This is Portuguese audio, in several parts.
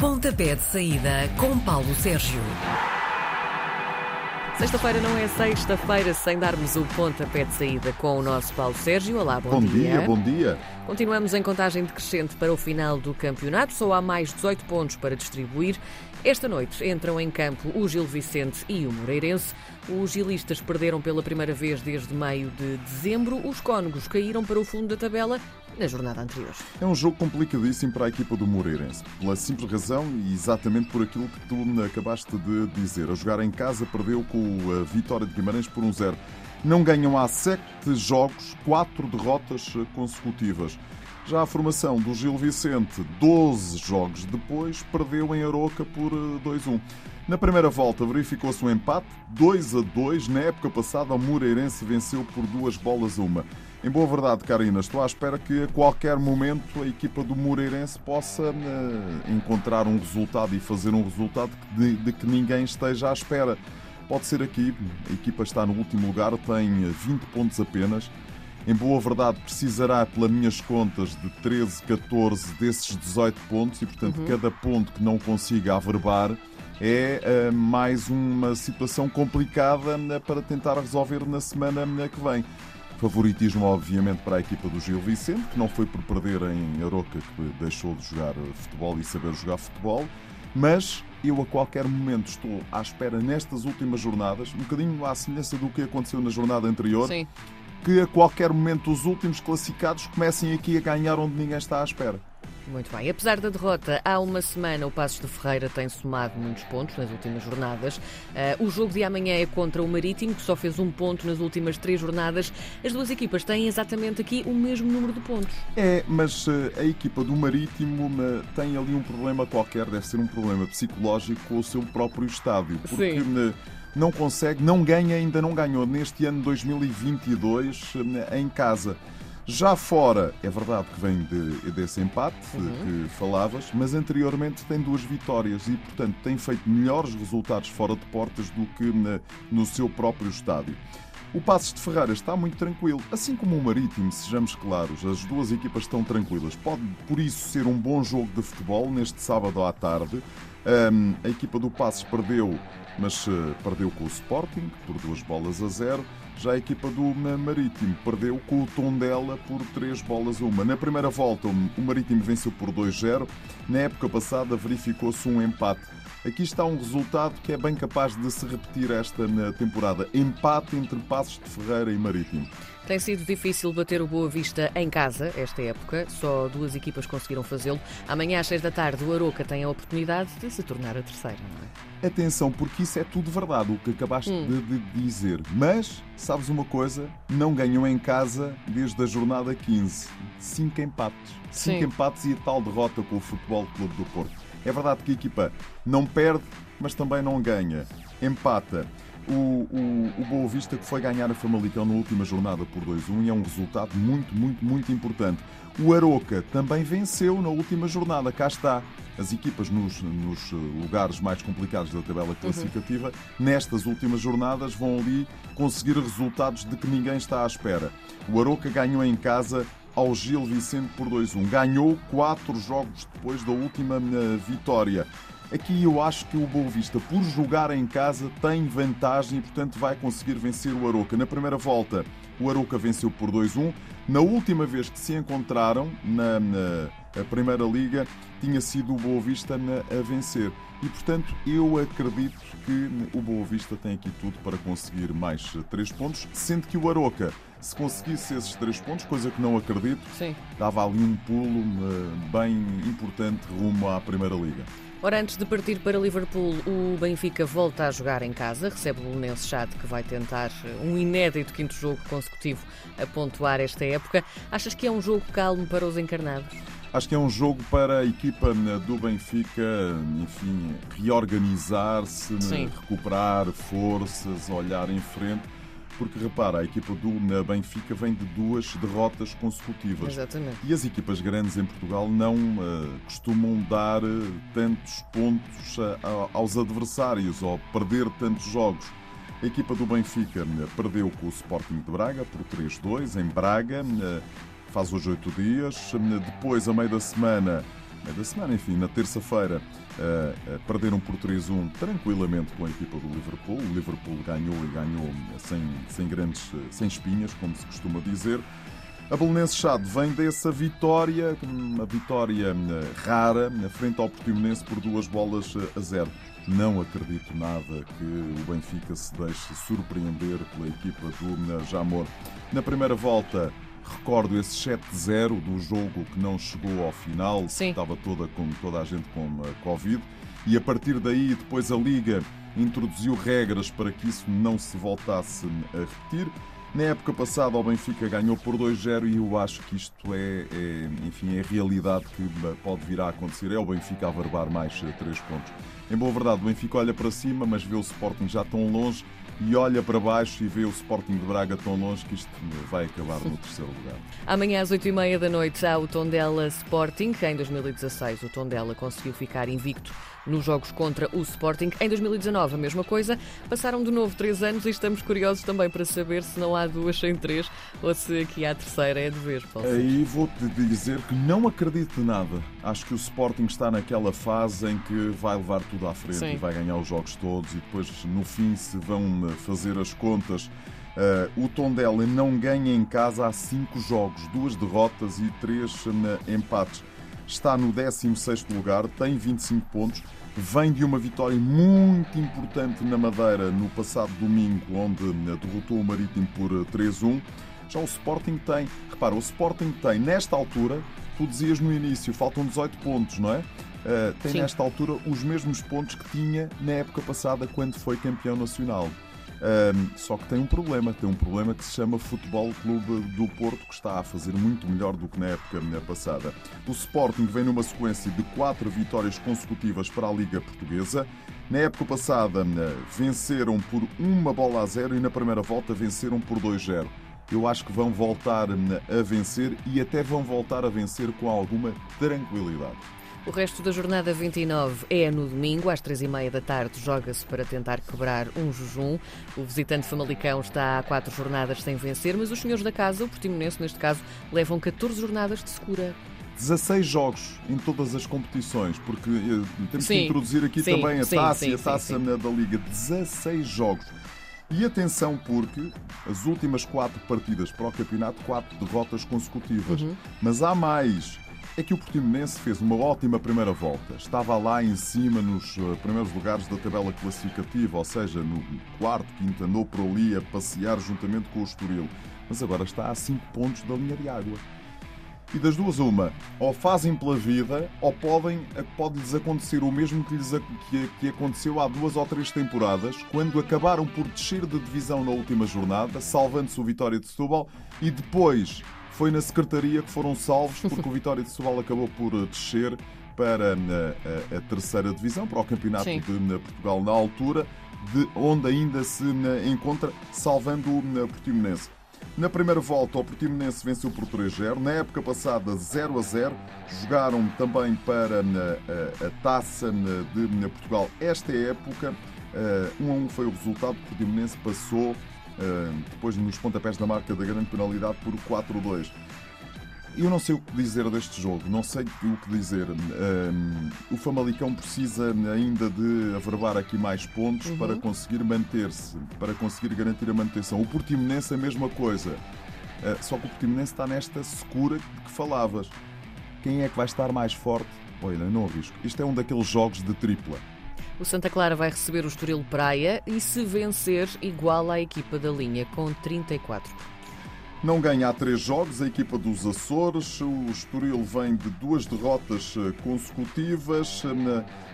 Pontapé de saída com Paulo Sérgio. Sexta-feira não é sexta-feira sem darmos o pontapé de saída com o nosso Paulo Sérgio. Olá, bom, Bom dia, bom dia. Continuamos em contagem decrescente para o final do campeonato. Só há mais 18 pontos para distribuir. Esta noite entram em campo o Gil Vicente e o Moreirense. Os gilistas perderam pela primeira vez desde meio de dezembro. Os cónegos caíram para o fundo da tabela na jornada anterior. É um jogo complicadíssimo para a equipa do Moreirense, pela simples razão e exatamente por aquilo que tu acabaste de dizer. A jogar em casa perdeu com a vitória de Guimarães por um zero. Não ganham há sete jogos, quatro derrotas consecutivas. Já a formação do Gil Vicente, 12 jogos depois, perdeu em Aroca por 2-1. Na primeira volta verificou-se um empate, 2 a 2. Na época passada, o Moreirense venceu por duas bolas a uma. Em boa verdade, Karina, estou à espera que a qualquer momento a equipa do Moreirense possa uh, encontrar um resultado e fazer um resultado de, de que ninguém esteja à espera. Pode ser aqui, a equipa está no último lugar, tem 20 pontos apenas. Em boa verdade, precisará, pelas minhas contas, de 13, 14 desses 18 pontos e, portanto, uhum. cada ponto que não consiga averbar é uh, mais uma situação complicada uh, para tentar resolver na semana que vem. Favoritismo, obviamente, para a equipa do Gil Vicente, que não foi por perder em Aroca que deixou de jogar futebol e saber jogar futebol, mas eu a qualquer momento estou à espera nestas últimas jornadas, um bocadinho à semelhança do que aconteceu na jornada anterior, Sim. que a qualquer momento os últimos classificados comecem aqui a ganhar onde ninguém está à espera. Muito bem. Apesar da derrota, há uma semana o Passos de Ferreira tem somado muitos pontos nas últimas jornadas. Uh, o jogo de amanhã é contra o Marítimo, que só fez um ponto nas últimas três jornadas. As duas equipas têm exatamente aqui o mesmo número de pontos. É, mas uh, a equipa do Marítimo uh, tem ali um problema qualquer, deve ser um problema psicológico com o seu próprio estádio. Porque Sim não consegue, não ganha, ainda não ganhou neste ano 2022 em casa. Já fora, é verdade que vem de, desse empate uhum. que falavas, mas anteriormente tem duas vitórias e, portanto, tem feito melhores resultados fora de portas do que na, no seu próprio estádio. O Passos de Ferreira está muito tranquilo, assim como o Marítimo, sejamos claros, as duas equipas estão tranquilas. Pode, por isso, ser um bom jogo de futebol neste sábado à tarde. Um, a equipa do Passos perdeu, mas uh, perdeu com o Sporting por duas bolas a zero. Já a equipa do Marítimo perdeu com o Tondela por 3 bolas a uma. Na primeira volta, o Marítimo venceu por 2-0. Na época passada, verificou-se um empate. Aqui está um resultado que é bem capaz de se repetir esta temporada. Empate entre Passos de Ferreira e Marítimo. Tem sido difícil bater o Boa Vista em casa esta época, só duas equipas conseguiram fazê-lo. Amanhã às seis da tarde o Aroca tem a oportunidade de se tornar a terceira, não é? Atenção, porque isso é tudo verdade, o que acabaste hum. de, de dizer. Mas, sabes uma coisa? Não ganham em casa desde a jornada 15. Cinco empates. Cinco Sim. empates e a tal derrota com o Futebol Clube do Porto. É verdade que a equipa não perde, mas também não ganha. Empata o, o, o Boa Vista que foi ganhar a Famalicão na última jornada por 2-1 e é um resultado muito, muito, muito importante. O Aroca também venceu na última jornada, cá está. As equipas nos, nos lugares mais complicados da tabela classificativa, uhum. nestas últimas jornadas, vão ali conseguir resultados de que ninguém está à espera. O Aroca ganhou em casa ao Gil Vicente por 2-1. Ganhou quatro jogos depois da última eh, vitória. Aqui eu acho que o Boa Vista, por jogar em casa, tem vantagem e, portanto, vai conseguir vencer o Aroca. Na primeira volta, o Aroca venceu por 2-1. Na última vez que se encontraram, na, na Primeira Liga, tinha sido o Boa Vista a vencer. E, portanto, eu acredito que o Boa Vista tem aqui tudo para conseguir mais três pontos, sendo que o Aroca, se conseguisse esses três pontos, coisa que não acredito, Sim. dava ali um pulo bem importante rumo à Primeira Liga. Ora, antes de partir para Liverpool, o Benfica volta a jogar em casa, recebe o Belenense Chade, que vai tentar um inédito quinto jogo consecutivo a pontuar esta época. Achas que é um jogo calmo para os encarnados? Acho que é um jogo para a equipa né, do Benfica, enfim, reorganizar-se, né, recuperar forças, olhar em frente porque repara, a equipa do Benfica vem de duas derrotas consecutivas. Exatamente. E as equipas grandes em Portugal não uh, costumam dar uh, tantos pontos uh, aos adversários ou perder tantos jogos. A equipa do Benfica perdeu com o Sporting de Braga por 3-2 em Braga, faz hoje oito dias. Depois, a meio da semana, da semana. Enfim, na terça-feira uh, perderam por 3-1 tranquilamente com a equipa do Liverpool. O Liverpool ganhou e ganhou sem, sem grandes sem espinhas, como se costuma dizer. A Belenense Chade vem dessa vitória, uma vitória rara, na frente ao Portimonense por duas bolas a zero. Não acredito nada que o Benfica se deixe surpreender pela equipa do Jamor. Na primeira volta, recordo esse 7-0 do jogo que não chegou ao final, Sim. estava toda, com, toda a gente com a Covid, e a partir daí, depois a Liga introduziu regras para que isso não se voltasse a repetir. Na época passada, o Benfica ganhou por 2-0 e eu acho que isto é, é, enfim, é a realidade que pode vir a acontecer. É o Benfica a verbar mais 3 pontos. Em boa verdade, o Benfica olha para cima, mas vê o Sporting já tão longe e olha para baixo e vê o Sporting de Braga tão longe que isto vai acabar no terceiro lugar. Amanhã às 8h30 da noite há o Tondela Sporting, em 2016 o Tondela conseguiu ficar invicto nos jogos contra o Sporting. Em 2019, a mesma coisa. Passaram de novo três anos e estamos curiosos também para saber se não há duas sem três ou se aqui há a terceira é de vez, Paulo. Aí vou-te dizer que não acredito nada. Acho que o Sporting está naquela fase em que vai levar tudo à frente Sim. e vai ganhar os jogos todos e depois no fim se vão fazer as contas. Uh, o Tondela não ganha em casa há cinco jogos, duas derrotas e três uh, empates. Está no 16 lugar, tem 25 pontos vem de uma vitória muito importante na Madeira no passado domingo, onde derrotou o Marítimo por 3-1. Já o Sporting tem, repara, o Sporting tem nesta altura, tu dizias no início, faltam 18 pontos, não é? Uh, tem Sim. nesta altura os mesmos pontos que tinha na época passada quando foi campeão nacional só que tem um problema, tem um problema que se chama Futebol Clube do Porto, que está a fazer muito melhor do que na época passada. O Sporting vem numa sequência de quatro vitórias consecutivas para a Liga Portuguesa. Na época passada venceram por uma bola a zero e na primeira volta venceram por 2-0. Eu acho que vão voltar a vencer e até vão voltar a vencer com alguma tranquilidade. O resto da jornada 29 é no domingo, às três e meia da tarde, joga-se para tentar quebrar um jejum. O visitante Famalicão está há quatro jornadas sem vencer, mas os senhores da casa, o Portimonense neste caso, levam 14 jornadas de segura. 16 jogos em todas as competições, porque eh, temos sim, que introduzir aqui sim, também a sim, taça e a taça da Liga. 16 jogos. E atenção, porque as últimas quatro partidas para o campeonato, quatro derrotas consecutivas. Uhum. Mas há mais é que o Portimonense fez uma ótima primeira volta. Estava lá em cima nos eh, primeiros lugares da tabela classificativa, ou seja, no quarto, quinto, andou por ali a passear juntamente com o Estoril. Mas agora está a 5 pontos da linha de água. E das duas, uma, ou fazem pela vida, ou podem, eh, pode-lhes acontecer o mesmo que, lhes, que, que aconteceu há duas ou três temporadas, quando acabaram por descer de divisão na última jornada, salvando-se o Vitória de Setúbal, e depois foi na Secretaria que foram salvos porque o Vitória de Setúbal acabou por eh, descer para a, eh, a, a terceira divisão, para o Campeonato Sim. de Portugal na altura, de onde ainda se encontra, salvando o Portimonense. Na primeira volta, o Portimonense venceu por 3-0. Na época passada, 0 a 0. Jogaram também para a, a taça de Portugal. Esta época, 1 a 1 foi o resultado. O Portimonense passou depois nos pontapés da marca da grande penalidade por 4-2. Eu não sei o que dizer deste jogo, não sei o que dizer. Um, o Famalicão precisa ainda de averbar aqui mais pontos Uhum. para conseguir manter-se, para conseguir garantir a manutenção. O Portimonense a mesma coisa. Uh, só que o Portimonense está nesta secura de que falavas. Quem é que vai estar mais forte? Olha, não arrisco. Isto é um daqueles jogos de tripla. O Santa Clara vai receber o Estoril Praia e, se vencer, igual à equipa da linha, com 34 Não ganha há três jogos a equipa dos Açores. O Estoril vem de duas derrotas eh, consecutivas.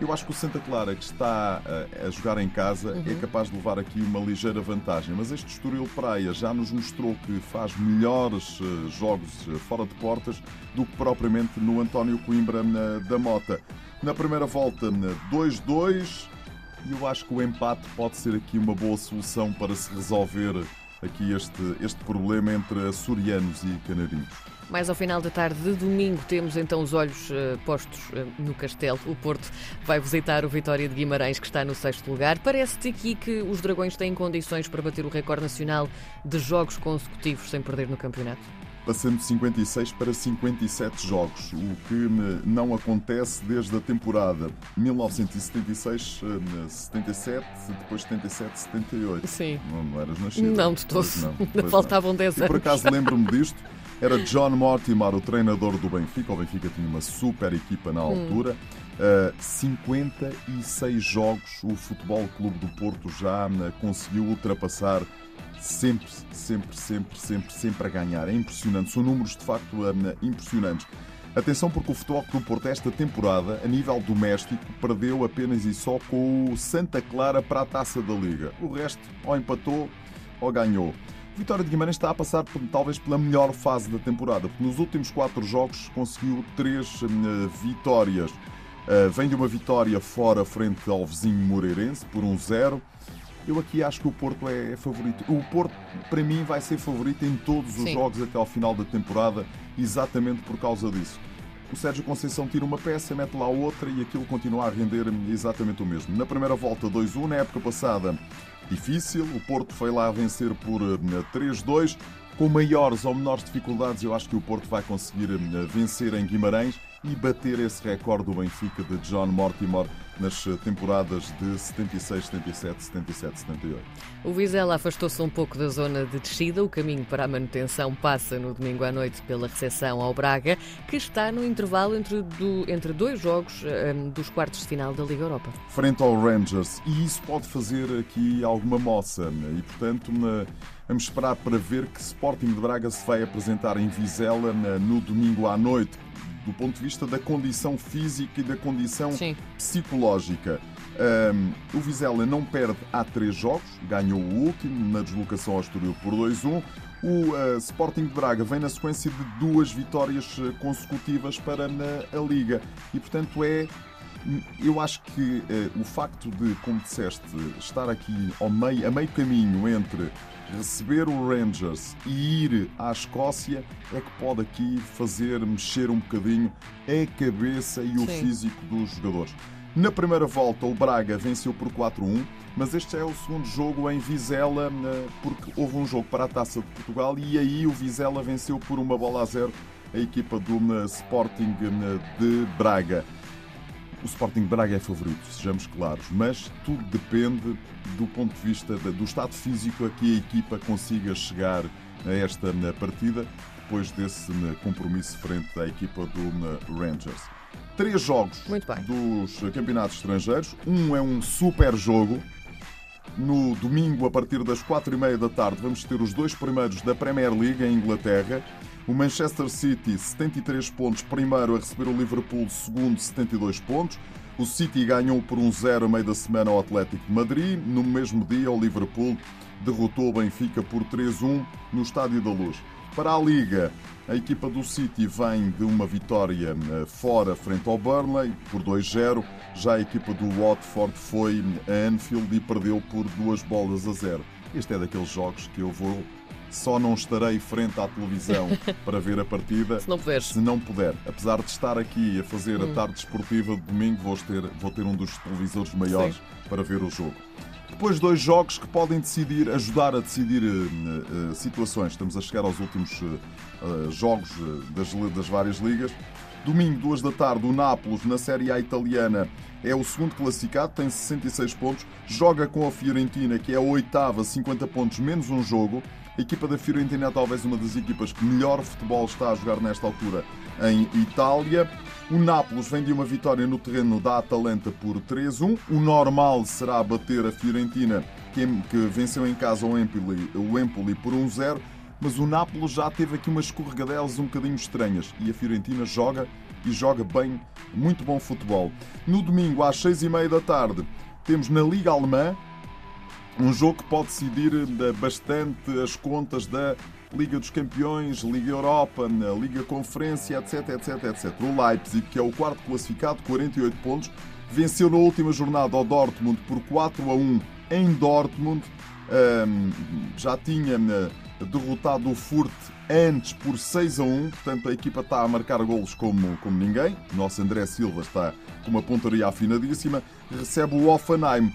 Eu acho que o Santa Clara, que está eh, a jogar em casa, é capaz de levar aqui uma ligeira vantagem. Mas este Estoril Praia já nos mostrou que faz melhores eh, jogos fora de portas do que propriamente no António Coimbra da Mota. Na primeira volta, na 2-2. E eu acho que o empate pode ser aqui uma boa solução para se resolver aqui este, este problema entre açorianos e canarinhos. Mais ao final da tarde de domingo temos então os olhos eh, postos eh, no castelo. O Porto vai visitar o Vitória de Guimarães, que está no sexto lugar. Parece-te aqui que os Dragões têm condições para bater o recorde nacional de jogos consecutivos sem perder no campeonato? Passando de 56 para 57 jogos, o que não acontece desde a temporada 1976, 77, depois 77, 78. Sim. Não, não eras nascido? Não, de todos. Não. Pois Faltavam 10 anos. E por acaso lembro-me disto. Era John Mortimer, o treinador do Benfica. O Benfica tinha uma super equipa na altura. Uh, 56 jogos o Futebol Clube do Porto já uh, conseguiu ultrapassar sempre, sempre, sempre, sempre, sempre a ganhar. É impressionante. São números de facto impressionantes. Atenção porque o Futebol Clube Porto esta temporada, a nível doméstico, perdeu apenas e só com o Santa Clara para a Taça da Liga. O resto ou empatou ou ganhou. Vitória de Guimarães está a passar talvez pela melhor fase da temporada, porque nos últimos quatro jogos conseguiu três uh, vitórias. Uh, vem de uma vitória fora frente ao vizinho Moreirense por um zero. Eu aqui acho que o Porto é, é favorito. O Porto, para mim, vai ser favorito em todos os Sim. jogos até ao final da temporada, exatamente por causa disso. O Sérgio Conceição tira uma peça, mete lá outra e aquilo continua a render exatamente o mesmo. Na primeira volta, 2-1. Na época passada, difícil. O Porto foi lá vencer por 3-2. Eh, Com maiores ou menores dificuldades, eu acho que o Porto vai conseguir eh, vencer em Guimarães e bater esse recorde do Benfica de John Mortimer nas temporadas de 76, 77, 77, 78. O Vizela afastou-se um pouco da zona de descida. O caminho para a manutenção passa no domingo à noite pela recepção ao Braga, que está no intervalo entre, do, entre dois jogos um, dos quartos de final da Liga Europa. Frente ao Rangers. E isso pode fazer aqui alguma moça. Né? E, portanto, vamos esperar para ver que Sporting de Braga se vai apresentar em Vizela no domingo à noite do ponto de vista da condição física e da condição Sim. psicológica. Um, o Vizela não perde há três jogos, ganhou o último na deslocação ao Estoril por 2-1. O uh, Sporting de Braga vem na sequência de duas vitórias uh, consecutivas para na, a Liga e, portanto, é eu acho que uh, o facto de, como disseste, estar aqui ao meio, a meio caminho entre receber o Rangers e ir à Escócia é que pode aqui fazer mexer um bocadinho a cabeça e o Sim. físico dos jogadores. Na primeira volta, o Braga venceu por 4-1, mas este é o segundo jogo em Vizela, eh, porque houve um jogo para a Taça de Portugal e aí o Vizela venceu por uma bola a zero a equipa do eh, Sporting eh, de Braga. O Sporting Braga é favorito, sejamos claros, mas tudo depende do ponto de vista do estado físico a que a equipa consiga chegar a esta partida, depois desse compromisso frente à equipa do Rangers. Três jogos dos campeonatos estrangeiros. Um é um super jogo. No domingo, a partir das quatro e meia da tarde, vamos ter os dois primeiros da Premier League em Inglaterra. O Manchester City, 73 pontos, primeiro a receber o Liverpool, segundo, 72 pontos. O City ganhou por um 0 a meio da semana ao Atlético de Madrid. No mesmo dia, o Liverpool derrotou o Benfica por 3-1 no Estádio da Luz. Para a Liga, a equipa do City vem de uma vitória eh, fora frente ao Burnley por 2-0. Já a equipa do Watford foi a Anfield e perdeu por duas bolas a zero. Este é daqueles jogos que eu vou só não estarei frente à televisão para ver a partida se não puder. Se não puder. Apesar de estar aqui a fazer hum. a tarde esportiva de domingo, vou ter, vou ter um dos televisores maiores Sim. para ver o jogo. Depois dois jogos que podem decidir, ajudar a decidir uh, uh, situações. Estamos a chegar aos últimos uh, jogos das, das várias ligas. Domingo, duas da tarde, o Nápoles, na Série A italiana, é o segundo classificado, tem 66 pontos. Joga com a Fiorentina, que é a oitava, 50 pontos, menos um jogo. A equipa da Fiorentina é talvez uma das equipas que melhor futebol está a jogar nesta altura em Itália. O Nápoles vem de uma vitória no terreno da Atalanta por 3-1. O normal será bater a Fiorentina, que venceu em casa o Empoli, o Empoli por 1-0. Mas o Nápoles já teve aqui umas escorregadelas um bocadinho estranhas. E a Fiorentina joga e joga bem, muito bom futebol. No domingo, às 6h30 da tarde, temos na Liga Alemã um jogo que pode decidir eh, bastante as contas da Liga dos Campeões, Liga Europa, Liga Conferência, etc, etc, etc. O Leipzig, que é o quarto classificado, 48 pontos, venceu na última jornada ao Dortmund por 4 a 1 em Dortmund. Um, já tinha eh, derrotado o Furt antes por 6 a 1, portanto a equipa está a marcar golos como, como ninguém. O nosso André Silva está com uma pontaria afinadíssima. Recebe o Offenheim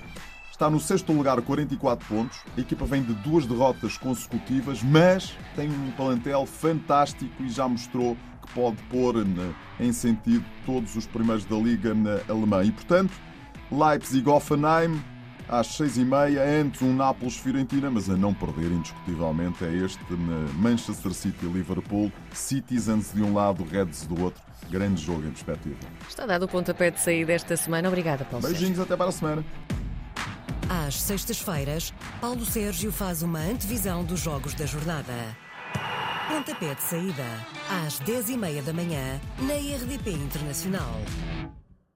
Está no sexto lugar, 44 pontos. A equipa vem de duas derrotas consecutivas, mas tem um plantel fantástico e já mostrou que pode pôr em sentido todos os primeiros da Liga na Alemã. E, portanto, Leipzig-Offenheim, às seis e meia, antes um Nápoles-Fiorentina, mas a não perder indiscutivelmente é este Manchester City-Liverpool, Citizens de um lado, Reds do outro. Grande jogo em perspectiva. Está dado o pontapé de saída esta semana. Obrigada, Paulo Beijinhos, Sérgio. até para a semana. Às sextas-feiras, Paulo Sérgio faz uma antevisão dos jogos da jornada. Pontapé de saída, às 10h30 da manhã, na RDP Internacional.